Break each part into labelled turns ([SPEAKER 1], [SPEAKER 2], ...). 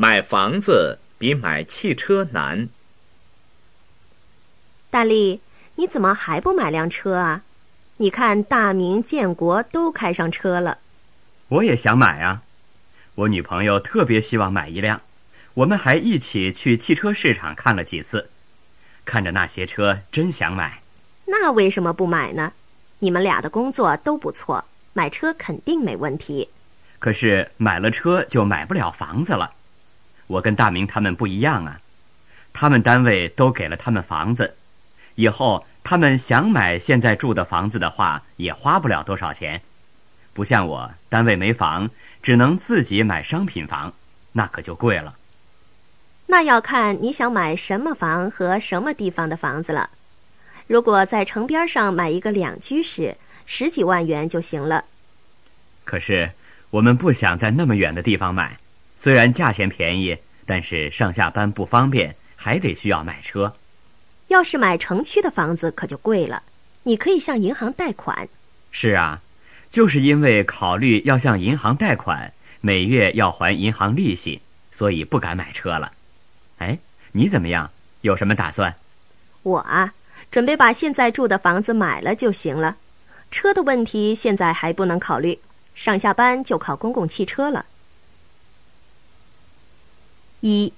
[SPEAKER 1] 买房子比买汽车难。
[SPEAKER 2] 大力，你怎么还不买辆车啊？你看大明、建国都开上车了。
[SPEAKER 3] 我也想买啊，我女朋友特别希望买一辆，我们还一起去汽车市场看了几次，看着那些车，真想买。
[SPEAKER 2] 那为什么不买呢？你们俩的工作都不错，买车肯定没问题。
[SPEAKER 3] 可是买了车就买不了房子了。我跟大明他们不一样啊，他们单位都给了他们房子，以后他们想买现在住的房子的话，也花不了多少钱。不像我，单位没房，只能自己买商品房，那可就贵了。
[SPEAKER 2] 那要看你想买什么房和什么地方的房子了。如果在城边上买一个两居室，十几万元就行了。
[SPEAKER 3] 可是我们不想在那么远的地方买。虽然价钱便宜，但是上下班不方便，还得需要买车。
[SPEAKER 2] 要是买城区的房子可就贵了，你可以向银行贷款。
[SPEAKER 3] 是啊，就是因为考虑要向银行贷款，每月要还银行利息，所以不敢买车了。哎，你怎么样？有什么打算？
[SPEAKER 2] 我啊，准备把现在住的房子买了就行了。车的问题现在还不能考虑，上下班就靠公共汽车了。
[SPEAKER 4] 一，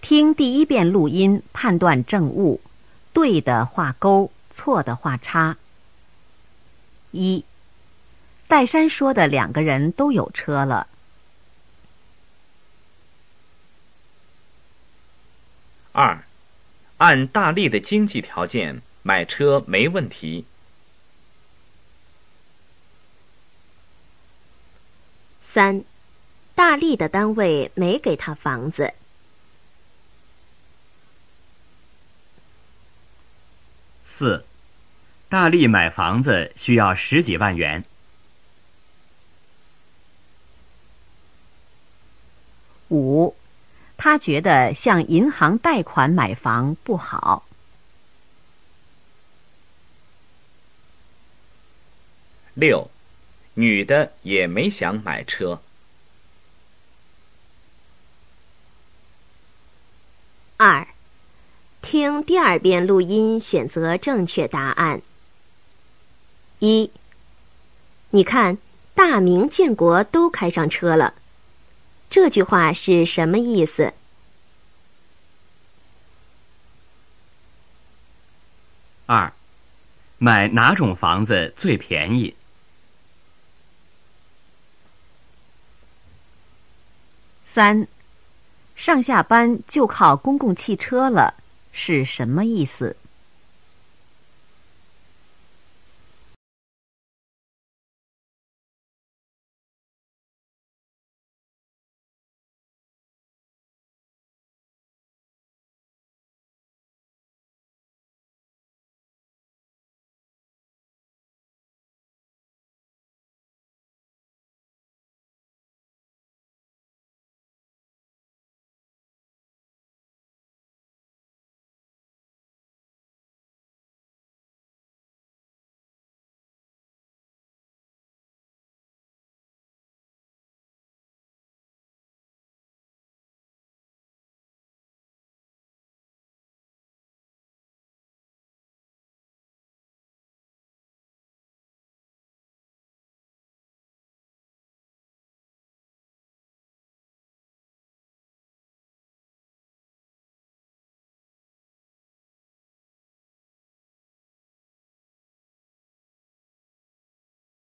[SPEAKER 4] 听第一遍录音，判断正误，对的画勾，错的画叉。一，戴珊说的两个人都有车了。
[SPEAKER 1] 二，按大力的经济条件，买车没问题。
[SPEAKER 2] 三。大力的单位没给他房子。
[SPEAKER 3] 四，大力买房子需要十几万元。
[SPEAKER 4] 五，他觉得向银行贷款买房不好。
[SPEAKER 1] 六，女的也没想买车。
[SPEAKER 2] 二，听第二遍录音，选择正确答案。一，你看，大明、建国都开上车了，这句话是什么意思？
[SPEAKER 3] 二，买哪种房子最便宜？
[SPEAKER 4] 三。上下班就靠公共汽车了，是什么意思？